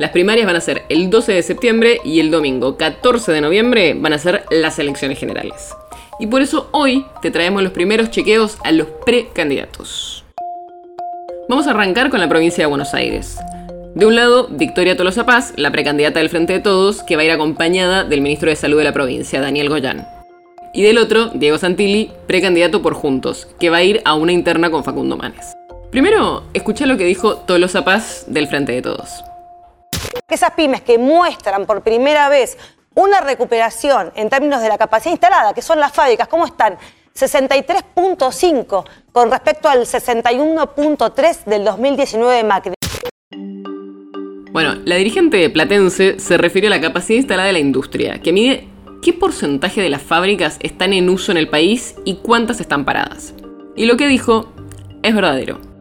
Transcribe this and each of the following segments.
Las primarias van a ser el 12 de septiembre y el domingo 14 de noviembre van a ser las elecciones generales. Y por eso hoy te traemos los primeros chequeos a los precandidatos. Vamos a arrancar con la provincia de Buenos Aires. De un lado, Victoria Tolosa Paz, la precandidata del Frente de Todos, que va a ir acompañada del ministro de Salud de la provincia, Daniel Goyán. Y del otro, Diego Santilli, precandidato por Juntos, que va a ir a una interna con Facundo Manes. Primero, escuché lo que dijo Tolosa Paz del Frente de Todos. Esas pymes que muestran por primera vez una recuperación en términos de la capacidad instalada, que son las fábricas, ¿cómo están? 63.5 con respecto al 61.3 del 2019 de Macri. Bueno, la dirigente platense se refirió a la capacidad instalada de la industria, que mide qué porcentaje de las fábricas están en uso en el país y cuántas están paradas. Y lo que dijo es verdadero.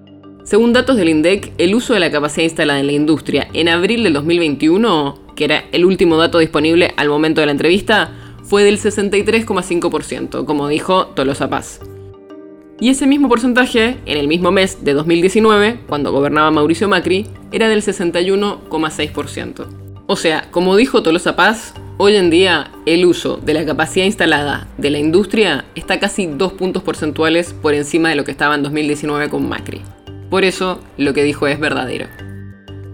Según datos del INDEC, el uso de la capacidad instalada en la industria en abril del 2021, que era el último dato disponible al momento de la entrevista, fue del 63,5%, como dijo Tolosa Paz. Y ese mismo porcentaje, en el mismo mes de 2019, cuando gobernaba Mauricio Macri, era del 61,6%. O sea, como dijo Tolosa Paz, hoy en día el uso de la capacidad instalada de la industria está casi dos puntos porcentuales por encima de lo que estaba en 2019 con Macri. Por eso, lo que dijo es verdadero.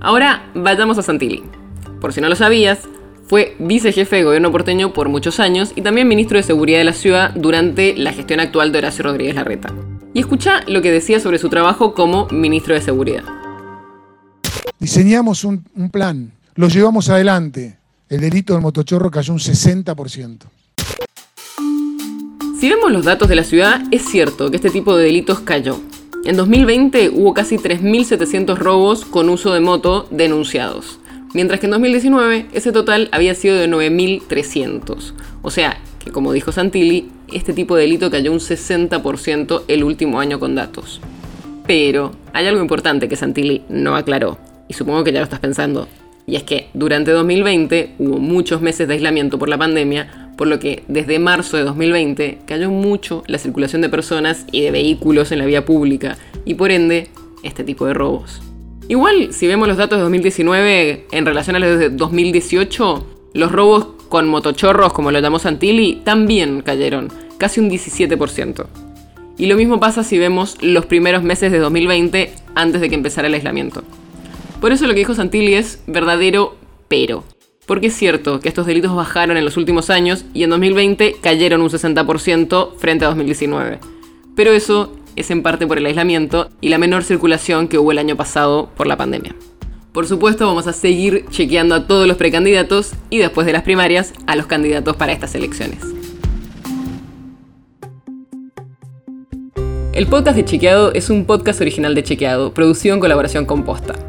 Ahora, vayamos a Santilli. Por si no lo sabías, fue vicejefe de gobierno porteño por muchos años y también ministro de Seguridad de la ciudad durante la gestión actual de Horacio Rodríguez Larreta. Y escucha lo que decía sobre su trabajo como ministro de Seguridad. Diseñamos un, un plan, lo llevamos adelante. El delito del motochorro cayó un 60%. Si vemos los datos de la ciudad, es cierto que este tipo de delitos cayó. En 2020 hubo casi 3.700 robos con uso de moto denunciados, mientras que en 2019 ese total había sido de 9.300. O sea, que como dijo Santilli, este tipo de delito cayó un 60% el último año con datos. Pero hay algo importante que Santilli no aclaró, y supongo que ya lo estás pensando, y es que durante 2020 hubo muchos meses de aislamiento por la pandemia, por lo que desde marzo de 2020 cayó mucho la circulación de personas y de vehículos en la vía pública, y por ende, este tipo de robos. Igual, si vemos los datos de 2019 en relación a los de 2018, los robos con motochorros, como lo llamó Santilli, también cayeron, casi un 17%. Y lo mismo pasa si vemos los primeros meses de 2020 antes de que empezara el aislamiento. Por eso lo que dijo Santilli es verdadero, pero. Porque es cierto que estos delitos bajaron en los últimos años y en 2020 cayeron un 60% frente a 2019. Pero eso es en parte por el aislamiento y la menor circulación que hubo el año pasado por la pandemia. Por supuesto, vamos a seguir chequeando a todos los precandidatos y después de las primarias a los candidatos para estas elecciones. El podcast de Chequeado es un podcast original de Chequeado, producido en colaboración con Posta